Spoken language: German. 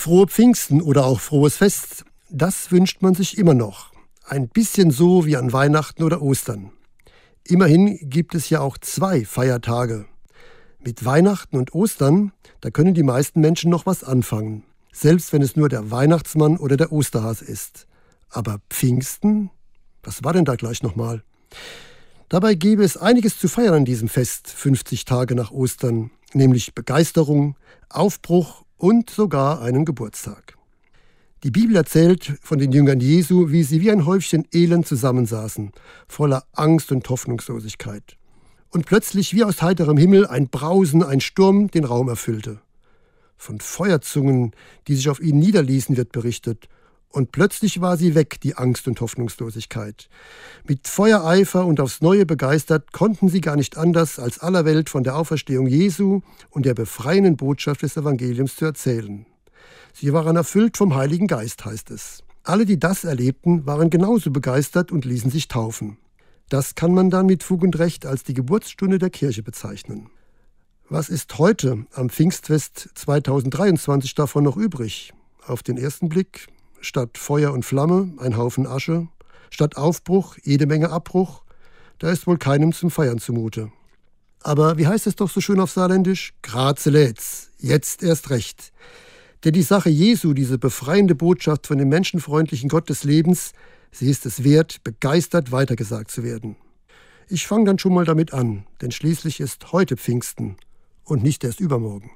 Frohe Pfingsten oder auch frohes Fest, das wünscht man sich immer noch. Ein bisschen so wie an Weihnachten oder Ostern. Immerhin gibt es ja auch zwei Feiertage. Mit Weihnachten und Ostern, da können die meisten Menschen noch was anfangen. Selbst wenn es nur der Weihnachtsmann oder der Osterhase ist. Aber Pfingsten? Was war denn da gleich nochmal? Dabei gäbe es einiges zu feiern an diesem Fest, 50 Tage nach Ostern, nämlich Begeisterung, Aufbruch und sogar einen Geburtstag. Die Bibel erzählt von den Jüngern Jesu, wie sie wie ein Häufchen Elend zusammensaßen, voller Angst und Hoffnungslosigkeit. Und plötzlich wie aus heiterem Himmel ein Brausen, ein Sturm den Raum erfüllte. Von Feuerzungen, die sich auf ihnen niederließen, wird berichtet, und plötzlich war sie weg, die Angst und Hoffnungslosigkeit. Mit Feuereifer und aufs Neue begeistert konnten sie gar nicht anders, als aller Welt von der Auferstehung Jesu und der befreienden Botschaft des Evangeliums zu erzählen. Sie waren erfüllt vom Heiligen Geist, heißt es. Alle, die das erlebten, waren genauso begeistert und ließen sich taufen. Das kann man dann mit Fug und Recht als die Geburtsstunde der Kirche bezeichnen. Was ist heute am Pfingstfest 2023 davon noch übrig? Auf den ersten Blick statt Feuer und Flamme ein Haufen Asche, statt Aufbruch jede Menge Abbruch, da ist wohl keinem zum Feiern zumute. Aber wie heißt es doch so schön auf Saarländisch? Grazeläts, jetzt erst recht. Denn die Sache Jesu, diese befreiende Botschaft von dem menschenfreundlichen Gott des Lebens, sie ist es wert, begeistert weitergesagt zu werden. Ich fange dann schon mal damit an, denn schließlich ist heute Pfingsten und nicht erst übermorgen.